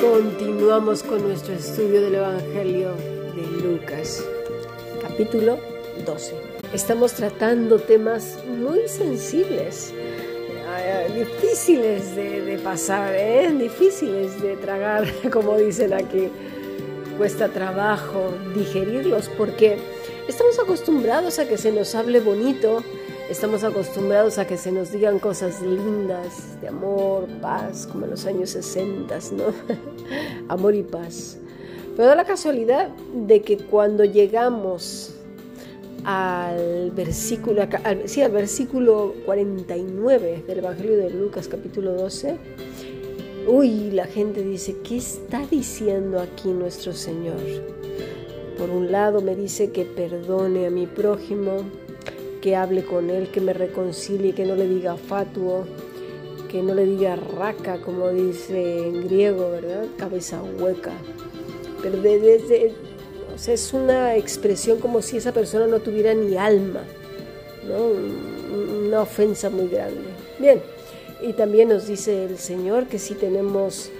Continuamos con nuestro estudio del Evangelio de Lucas, capítulo 12. Estamos tratando temas muy sensibles, eh, difíciles de, pasar, ¿eh? difíciles de tragar, como dicen aquí. Cuesta trabajo digerirlos porque estamos acostumbrados a que se nos hable bonito, Estamos acostumbrados a que se nos digan cosas lindas de amor, paz, como en los años 60, ¿no? amor y paz. Pero da la casualidad de que cuando llegamos al versículo, sí, al versículo 49 del Evangelio de Lucas capítulo 12, uy, la gente dice, ¿qué está diciendo aquí nuestro Señor? Por un lado me dice que perdone a mi prójimo, que hable con él, que me reconcilie, que no le diga fatuo, que no le diga raca, como dice en griego, ¿verdad? Cabeza hueca. Pero desde, o sea, es una expresión como si esa persona no tuviera ni alma, ¿no? Una ofensa muy grande. Bien, y también nos dice el Señor que si tenemos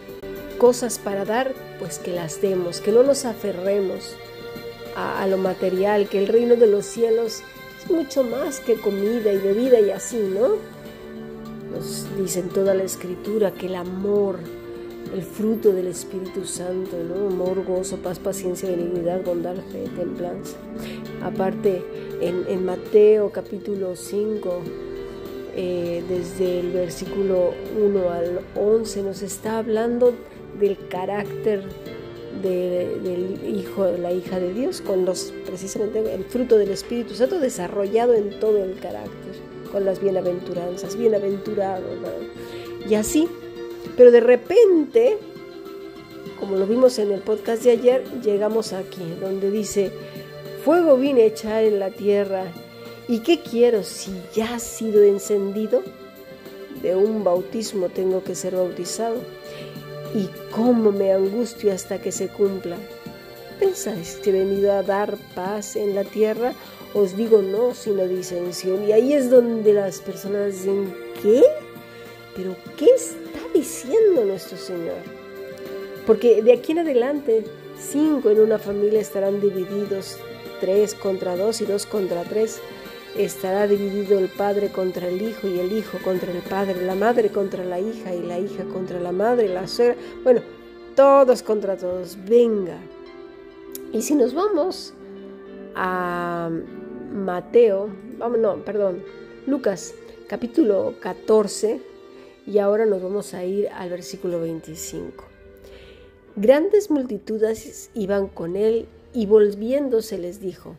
cosas para dar, pues que las demos, que no nos aferremos a, lo material, que el reino de los cielos mucho más que comida y bebida y así, ¿no? Nos dice en toda la escritura que el amor, el fruto del Espíritu Santo, ¿no? Amor, gozo, paz, paciencia, benignidad, bondad, fe, templanza. Aparte, en, Mateo capítulo 5, eh, desde el versículo 1 al 11, nos está hablando del carácter del hijo, la hija de Dios, con los precisamente el fruto del Espíritu Santo desarrollado en todo el carácter, con las bienaventuranzas, bienaventurado, y así. Pero de repente, como lo vimos en el podcast de ayer, llegamos aquí, donde dice, fuego vine a echar en la tierra, ¿y qué quiero si ya ha sido encendido? De un bautismo tengo que ser bautizado y cómo me angustio hasta que se cumpla. ¿Pensáis que he venido a dar paz en la tierra? Os digo no, sino disensión. Y ahí es donde las personas dicen, ¿qué? ¿Pero qué está diciendo nuestro Señor? Porque de aquí en adelante, cinco en una familia estarán divididos, tres contra dos y dos contra tres estará dividido el padre contra el hijo y el hijo contra el padre, la madre contra la hija y la hija contra la madre, la suegra, bueno, todos contra todos, venga. Y si nos vamos a Mateo, vamos, no, perdón, Lucas capítulo 14 y ahora nos vamos a ir al versículo 25. Grandes multitudes iban con él y volviéndose les dijo,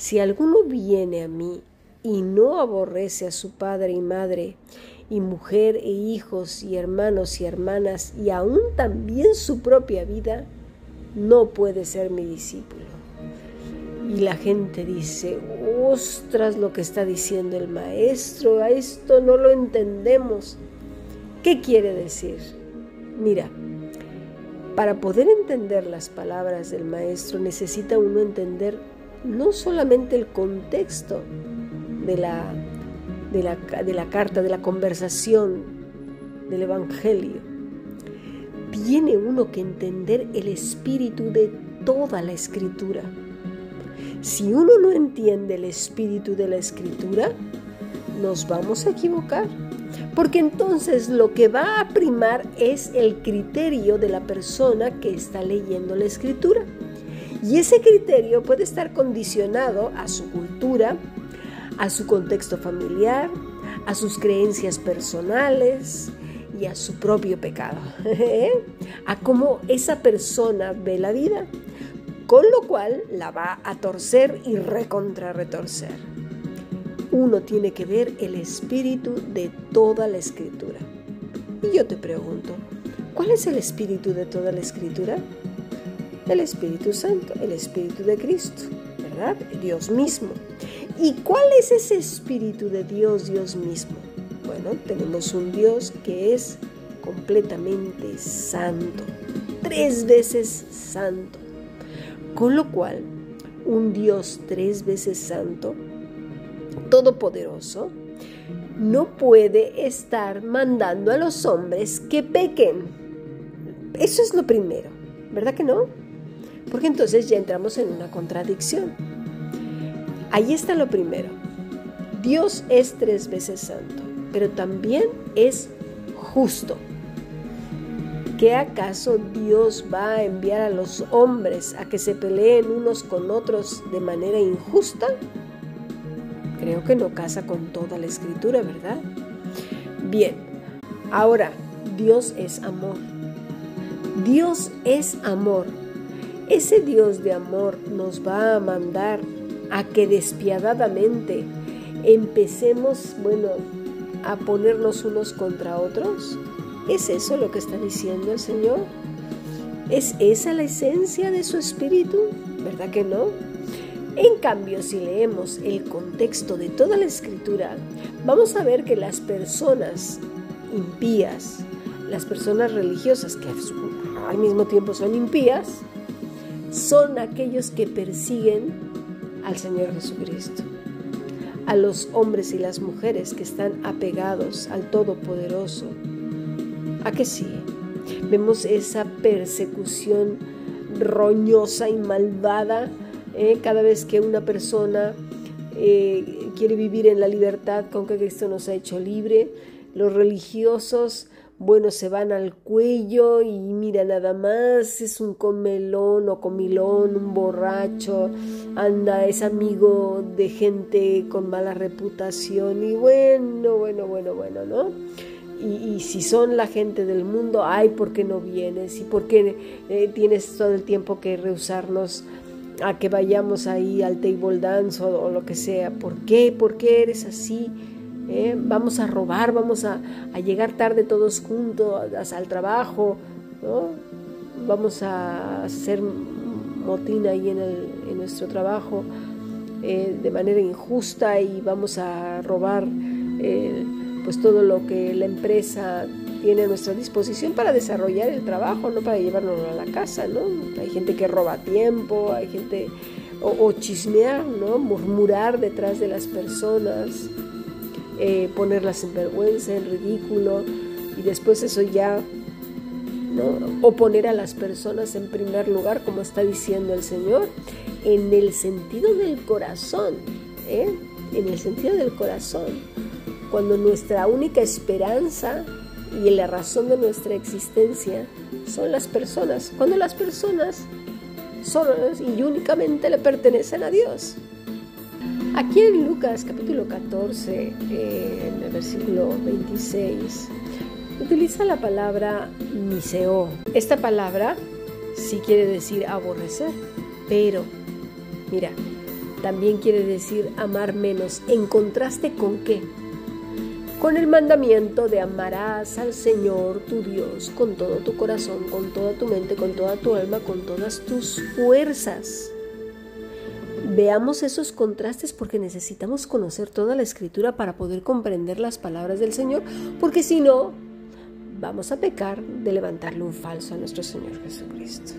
si alguno viene a mí y no aborrece a su padre y madre, y mujer e hijos y hermanos y hermanas, y aún también su propia vida, no puede ser mi discípulo. Y la gente dice, ostras lo que está diciendo el maestro, a esto no lo entendemos. ¿Qué quiere decir? Mira, para poder entender las palabras del maestro necesita uno entender no solamente el contexto de la, de la, carta, de la conversación, del Evangelio. Tiene uno que entender el espíritu de toda la escritura. Si uno no entiende el espíritu de la escritura, nos vamos a equivocar. Porque entonces lo que va a primar es el criterio de la persona que está leyendo la escritura. Y ese criterio puede estar condicionado a su cultura, a su contexto familiar, a sus creencias personales y a su propio pecado, a cómo esa persona ve la vida, con lo cual la va a torcer y recontrarretorcer. Uno tiene que ver el espíritu de toda la escritura. Y yo te pregunto, ¿cuál es el espíritu de toda la escritura? El Espíritu Santo, el Espíritu de Cristo, ¿verdad? Dios mismo. ¿Y cuál es ese Espíritu de Dios, Dios mismo? Bueno, tenemos un Dios que es completamente santo, tres veces santo. Con lo cual, un Dios tres veces santo, todopoderoso, no puede estar mandando a los hombres que pequen. Eso es lo primero, ¿verdad que no? Porque entonces ya entramos en una contradicción. Ahí está lo primero. Dios es tres veces santo, pero también es justo. ¿Qué acaso Dios va a enviar a los hombres a que se peleen unos con otros de manera injusta? Creo que no casa con toda la escritura, ¿verdad? Bien, ahora, Dios es amor. Dios es amor. Ese Dios de amor nos va a mandar a que despiadadamente empecemos, bueno, a ponernos unos contra otros. ¿Es eso lo que está diciendo el Señor? ¿Es esa la esencia de su espíritu? ¿Verdad que no? En cambio, si leemos el contexto de toda la escritura, vamos a ver que las personas impías, las personas religiosas que al mismo tiempo son impías, son aquellos que persiguen al Señor Jesucristo, a los hombres y las mujeres que están apegados al Todopoderoso. ¿A que sí? Vemos esa persecución roñosa y malvada ¿eh? cada vez que una persona eh, quiere vivir en la libertad con que Cristo nos ha hecho libre, los religiosos, bueno, se van al cuello y mira nada más, es un comelón o comilón, un borracho, anda, es amigo de gente con mala reputación y bueno, bueno, bueno, bueno, ¿no? Y, si son la gente del mundo, ay, ¿por qué no vienes? ¿Y por qué eh, tienes todo el tiempo que rehusarnos a que vayamos ahí al table dance o, lo que sea. ¿Por qué? ¿Por qué eres así? ¿Eh? Vamos a robar, vamos a, llegar tarde todos juntos al trabajo, ¿no? Vamos a hacer motín ahí en, en nuestro trabajo eh, de manera injusta y vamos a robar eh, pues todo lo que la empresa tiene a nuestra disposición para desarrollar el trabajo, no para llevarlo a la casa, ¿no? Hay gente que roba tiempo, hay gente, o, chismear, ¿no? Murmurar detrás de las personas, eh, ponerlas en vergüenza, en ridículo, y después eso ya, ¿no? O poner a las personas en primer lugar, como está diciendo el Señor, en el sentido del corazón, ¿eh? En el sentido del corazón, cuando nuestra única esperanza y la razón de nuestra existencia son las personas, cuando las personas solas y únicamente le pertenecen a Dios. Aquí en Lucas capítulo 14, en el versículo 26, utiliza la palabra miseo. Esta palabra sí quiere decir aborrecer, pero mira, también quiere decir amar menos. ¿En contraste con qué? con el mandamiento de amarás al Señor tu Dios con todo tu corazón, con toda tu mente, con toda tu alma, con todas tus fuerzas. Veamos esos contrastes porque necesitamos conocer toda la escritura para poder comprender las palabras del Señor, porque si no, vamos a pecar de levantarle un falso a nuestro Señor Jesucristo.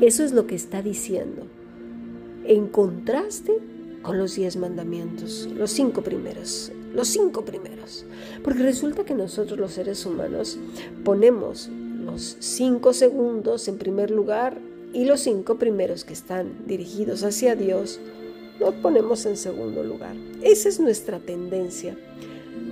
Eso es lo que está diciendo. En contraste con los diez mandamientos, los cinco primeros los cinco primeros. Porque resulta que nosotros los seres humanos ponemos los cinco segundos en primer lugar y los cinco primeros que están dirigidos hacia Dios los ponemos en segundo lugar. Esa es nuestra tendencia,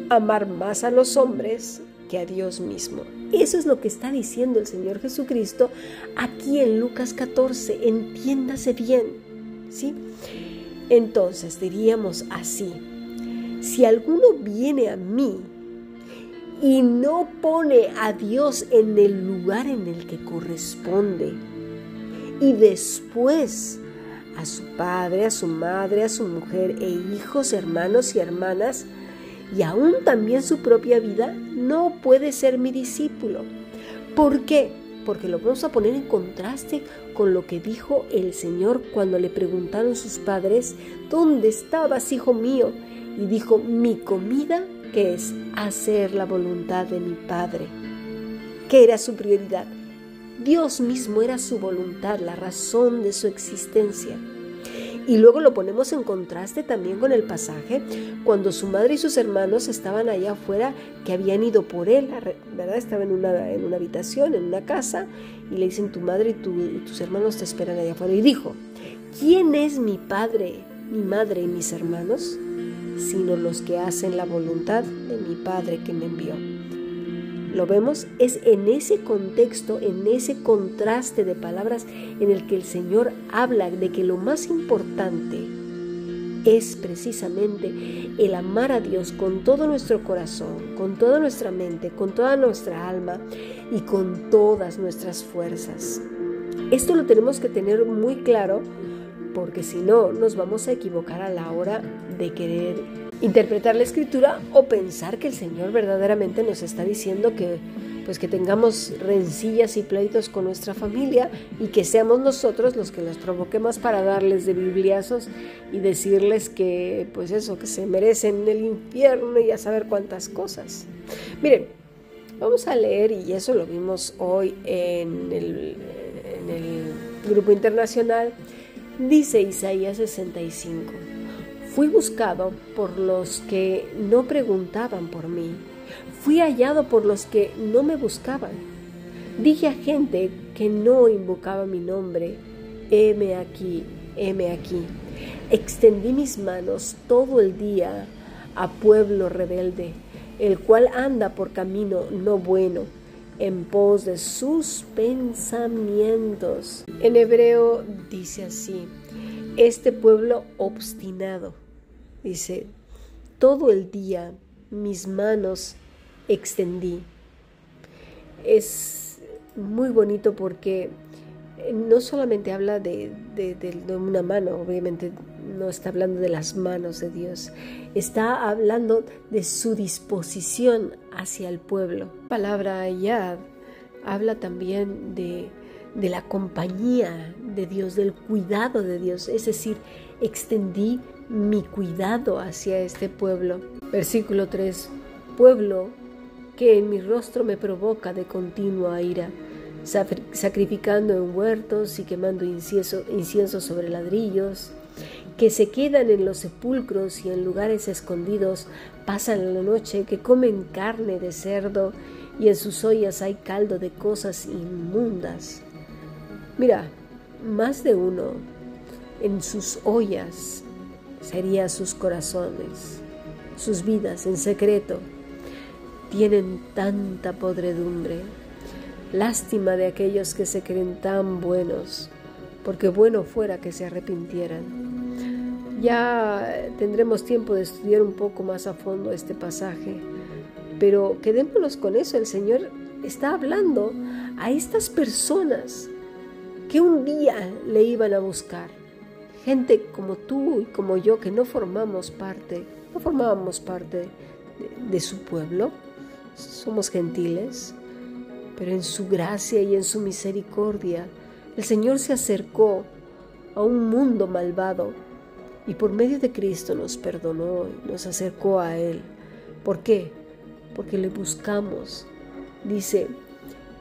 amar más a los hombres que a Dios mismo. Eso es lo que está diciendo el Señor Jesucristo aquí en Lucas 14, entiéndase bien, ¿sí? Entonces diríamos así, si alguno viene a mí y no pone a Dios en el lugar en el que corresponde, y después a su padre, a su madre, a su mujer e hijos, hermanos y hermanas, y aún también su propia vida, no puede ser mi discípulo. ¿Por qué? Porque lo vamos a poner en contraste con lo que dijo el Señor cuando le preguntaron sus padres, ¿dónde estabas, hijo mío? y dijo, mi comida, que es hacer la voluntad de mi Padre. ¿Qué era su prioridad? Dios mismo era su voluntad, la razón de su existencia. Y luego lo ponemos en contraste también con el pasaje cuando su madre y sus hermanos estaban allá afuera que habían ido por él, ¿verdad? Estaba en una, en una habitación, en una casa, y le dicen tu madre y, tus hermanos te esperan allá afuera. Y dijo, ¿quién es mi padre, mi madre y mis hermanos? Sino los que hacen la voluntad de mi Padre que me envió. Lo vemos, es en ese contexto, en ese contraste de palabras en el que el Señor habla de que lo más importante es precisamente el amar a Dios con todo nuestro corazón, con toda nuestra mente, con toda nuestra alma y con todas nuestras fuerzas. Esto lo tenemos que tener muy claro porque si no nos vamos a equivocar a la hora de querer interpretar la escritura o pensar que el Señor verdaderamente nos está diciendo que pues que tengamos rencillas y pleitos con nuestra familia y que seamos nosotros los que los provoquemos para darles de bibliazos y decirles que pues eso, que se merecen el infierno y a saber cuántas cosas. Miren, vamos a leer y eso lo vimos hoy en el, en el grupo internacional, dice Isaías 65. Fui buscado por los que no preguntaban por mí. Fui hallado por los que no me buscaban. Dije a gente que no invocaba mi nombre, heme aquí, heme aquí. Extendí mis manos todo el día a pueblo rebelde, el cual anda por camino no bueno, en pos de sus pensamientos. En hebreo dice así, este pueblo obstinado Dice, todo el día mis manos extendí. Es muy bonito porque no solamente habla de, una mano, obviamente no está hablando de las manos de Dios, está hablando de su disposición hacia el pueblo. La palabra Yad habla también de, de la compañía de Dios, del cuidado de Dios, es decir, extendí mi cuidado hacia este pueblo. Versículo 3. Pueblo que en mi rostro me provoca de continua ira, sacrificando en huertos y quemando incienso, incienso sobre ladrillos, que se quedan en los sepulcros y en lugares escondidos, pasan la noche, que comen carne de cerdo y en sus ollas hay caldo de cosas inmundas. Mira, más de uno en sus ollas serían sus corazones, sus vidas en secreto. Tienen tanta podredumbre. Lástima de aquellos que se creen tan buenos, porque bueno fuera que se arrepintieran. Ya tendremos tiempo de estudiar un poco más a fondo este pasaje, pero quedémonos con eso. El Señor está hablando a estas personas que un día le iban a buscar gente como tú y como yo que no formamos parte, no formábamos parte de, su pueblo, somos gentiles, pero en su gracia y en su misericordia el Señor se acercó a un mundo malvado y por medio de Cristo nos perdonó y nos acercó a Él. ¿Por qué? Porque le buscamos. Dice,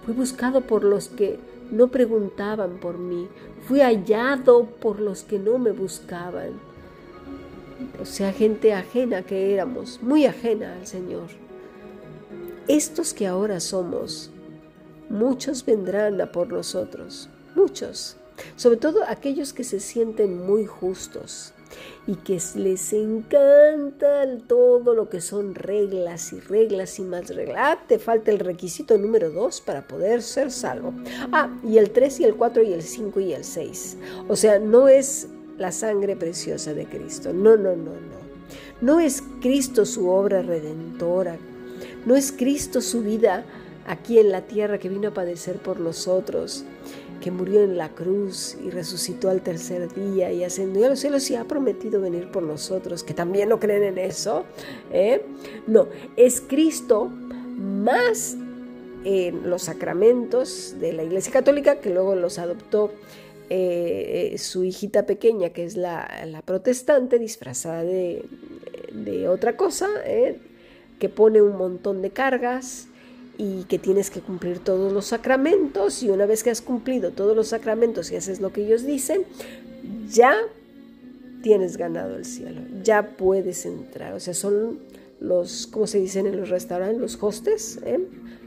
fui buscado por los que no preguntaban por mí, fui hallado por los que no me buscaban. O sea, gente ajena que éramos, muy ajena al Señor. Estos que ahora somos, muchos vendrán a por nosotros, muchos, sobre todo aquellos que se sienten muy justos, y que les encanta todo lo que son reglas y reglas y más reglas. Ah, te falta el requisito número 2 para poder ser salvo. Ah, y el 3 y el 4 y el 5 y el 6. O sea, no es la sangre preciosa de Cristo. No, no, no, no. No es Cristo su obra redentora. No es Cristo su vida aquí en la tierra que vino a padecer por nosotros que murió en la cruz y resucitó al tercer día y ascendió a los cielos y ha prometido venir por nosotros, que también no creen en eso. ¿eh? No, es Cristo más en los sacramentos de la Iglesia Católica, que luego los adoptó eh, eh, su hijita pequeña, que es la, protestante, disfrazada de, de otra cosa, que pone un montón de cargas y que tienes que cumplir todos los sacramentos y una vez que has cumplido todos los sacramentos y haces lo que ellos dicen, ya tienes ganado el cielo, ya puedes entrar. O sea, son los, ¿cómo se dicen en los restaurantes? Los hostes, ¿eh?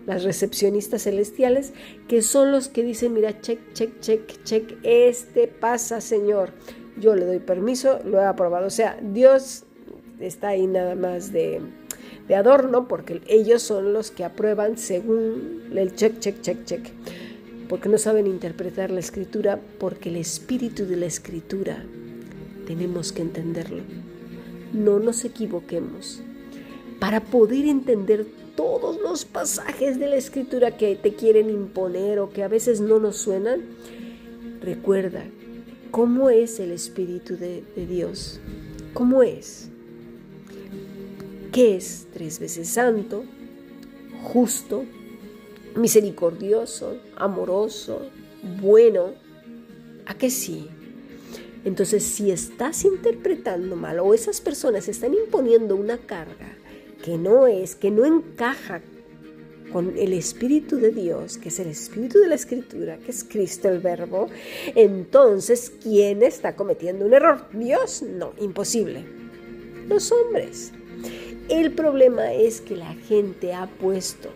las recepcionistas celestiales, que son los que dicen, mira, check, check, check, check, este pasa, Señor. Yo le doy permiso, lo he aprobado. O sea, Dios está ahí nada más de, de adorno, porque ellos son los que aprueban según el check, check, check, check. Porque no saben interpretar la escritura, porque el espíritu de la escritura tenemos que entenderlo. No nos equivoquemos. Para poder entender todos los pasajes de la escritura que te quieren imponer o que a veces no nos suenan, recuerda cómo es el Espíritu de, de Dios. ¿Cómo es? ¿Qué es tres veces santo, justo, misericordioso, amoroso, bueno? ¿A qué sí? Entonces, si estás interpretando mal o esas personas están imponiendo una carga que no es, que no encaja con el Espíritu de Dios, que es el Espíritu de la Escritura, que es Cristo el Verbo, entonces, ¿quién está cometiendo un error? Dios, no, imposible. Los hombres. El problema es que la gente ha puesto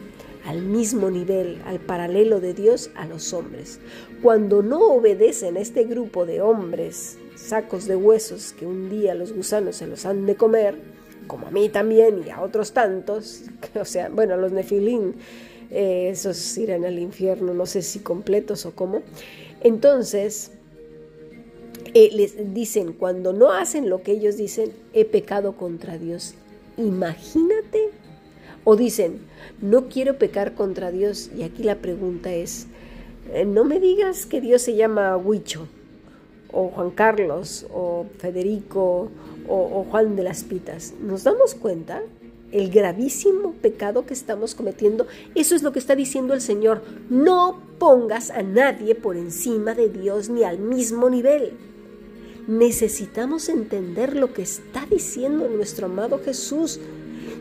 al mismo nivel, al paralelo de Dios, a los hombres. Cuando no obedecen a este grupo de hombres, sacos de huesos que un día los gusanos se los han de comer, como a mí también y a otros tantos, o sea, bueno, los nefilín, eh, esos irán al infierno, no sé si completos o cómo. Entonces, eh, les dicen, cuando no hacen lo que ellos dicen, he pecado contra Dios. Imagínate. O dicen, no quiero pecar contra Dios. Y aquí la pregunta es, eh, no me digas que Dios se llama Huicho, o Juan Carlos, o Federico, o, Juan de las Pitas. ¿Nos damos cuenta? el gravísimo pecado que estamos cometiendo. Eso es lo que está diciendo el Señor. No pongas a nadie por encima de Dios ni al mismo nivel. Necesitamos entender lo que está diciendo nuestro amado Jesús.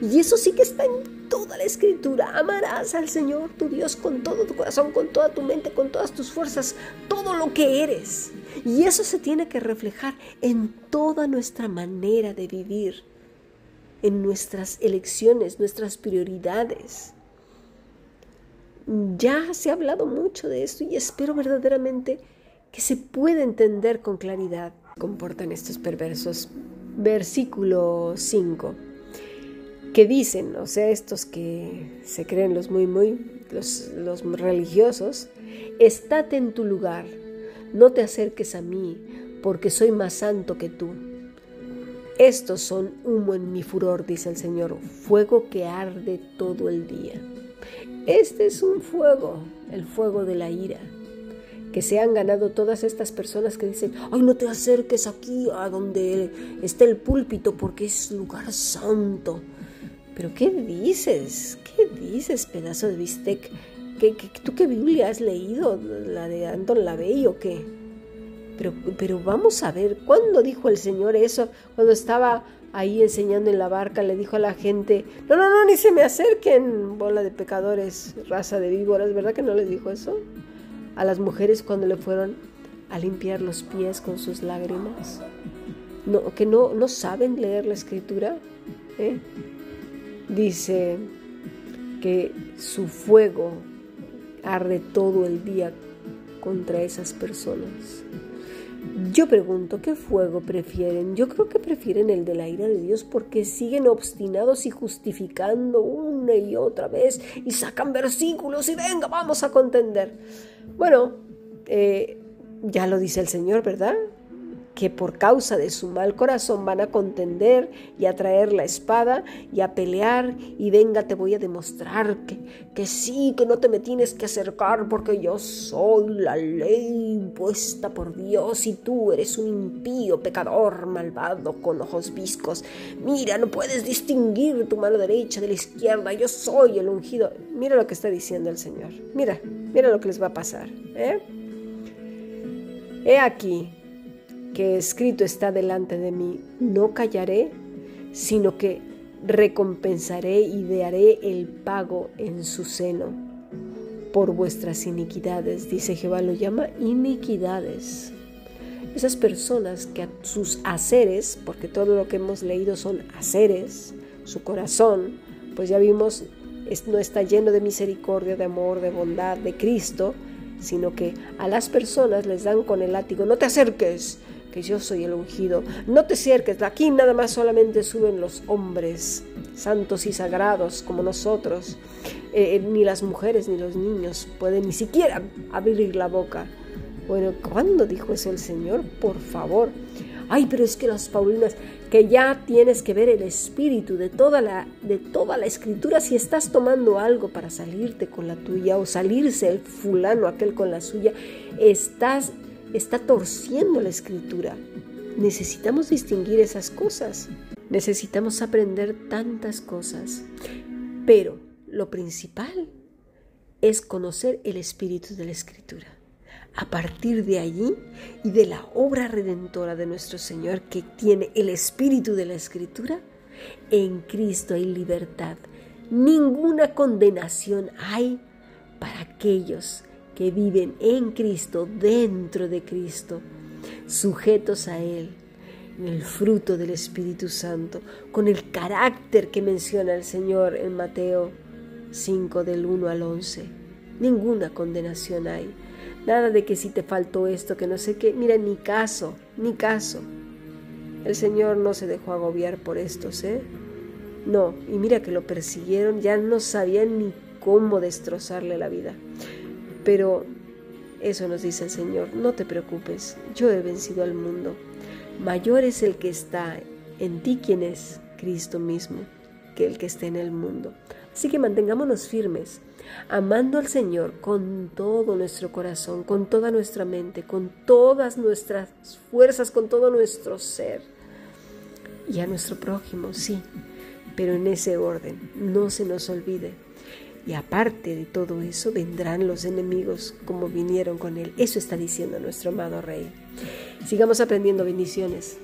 Y eso sí que está en toda la escritura. Amarás al Señor tu Dios con todo tu corazón, con toda tu mente, con todas tus fuerzas, todo lo que eres. Y eso se tiene que reflejar en toda nuestra manera de vivir, en nuestras elecciones, nuestras prioridades. Ya se ha hablado mucho de esto y espero verdaderamente que se pueda entender con claridad. Comportan estos perversos. Versículo 5 que dicen, o sea, estos que se creen los muy, muy, los, los religiosos, estate en tu lugar, no te acerques a mí, porque soy más santo que tú. Estos son humo en mi furor, dice el Señor, fuego que arde todo el día. Este es un fuego, el fuego de la ira, que se han ganado todas estas personas que dicen, ay, no te acerques aquí a donde está el púlpito porque es lugar santo. Pero ¿qué dices? ¿Qué dices, pedazo de bistec? ¿Qué, tú qué Biblia has leído? ¿La de Anton LaVey o qué? Pero, pero vamos a ver, ¿cuándo dijo el Señor eso? Cuando estaba ahí enseñando en la barca, le dijo a la gente, no, no, no, ni se me acerquen, bola de pecadores, raza de víboras, ¿verdad que no les dijo eso? A las mujeres cuando le fueron a limpiar los pies con sus lágrimas. Que no, no saben leer la escritura. ¿eh? dice que su fuego arde todo el día contra esas personas. Yo pregunto, ¿qué fuego prefieren? Yo creo que prefieren el de la ira de Dios porque siguen obstinados y justificando una y otra vez y sacan versículos y venga, vamos a contender. Bueno, eh, ya lo dice el Señor, ¿verdad? Que por causa de su mal corazón van a contender y a traer la espada y a pelear y venga te voy a demostrar que, que sí, que no te me tienes que acercar porque yo soy la ley impuesta por Dios y tú eres un impío, pecador, malvado, con ojos viscos. Mira, no puedes distinguir tu mano derecha de la izquierda, yo soy el ungido. Mira lo que está diciendo el Señor. Mira, mira lo que les va a pasar. ¿eh? He aquí, que escrito está delante de mí, no callaré, sino que recompensaré y daré el pago en su seno por vuestras iniquidades, dice Jehová, lo llama iniquidades. Esas personas que a sus haceres, porque todo lo que hemos leído son haceres, su corazón, pues ya vimos, no está lleno de misericordia, de amor, de bondad, de Cristo, sino que a las personas les dan con el látigo, no te acerques, que yo soy el ungido. No te acerques, aquí nada más solamente suben los hombres, santos y sagrados como nosotros. Eh, eh, ni las mujeres ni los niños pueden ni siquiera abrir la boca. Bueno, ¿cuándo dijo eso el Señor? Por favor. Ay, pero es que las Paulinas, que ya tienes que ver el espíritu de toda la, de toda la escritura. Si estás tomando algo para salirte con la tuya o salirse el fulano aquel con la suya, estás está torciendo la escritura. Necesitamos distinguir esas cosas. Necesitamos aprender tantas cosas. Pero lo principal es conocer el espíritu de la escritura. A partir de allí y de la obra redentora de nuestro Señor que tiene el espíritu de la escritura, en Cristo hay libertad. Ninguna condenación hay para aquellos que viven en Cristo, dentro de Cristo, sujetos a Él, en el fruto del Espíritu Santo, con el carácter que menciona el Señor en Mateo 5 del 1 al 11. Ninguna condenación hay. Nada de que si te faltó esto, que no sé qué. Mira, ni caso, ni caso. El Señor no se dejó agobiar por estos, ¿eh? No, y mira que lo persiguieron, ya no sabían ni cómo destrozarle la vida. Pero eso nos dice el Señor, no te preocupes, yo he vencido al mundo. Mayor es el que está en ti, quien es Cristo mismo, que el que está en el mundo. Así que mantengámonos firmes, amando al Señor con todo nuestro corazón, con toda nuestra mente, con todas nuestras fuerzas, con todo nuestro ser. Y a nuestro prójimo, sí, pero en ese orden, no se nos olvide y aparte de todo eso, vendrán los enemigos como vinieron con él. Eso está diciendo nuestro amado Rey. Sigamos aprendiendo bendiciones.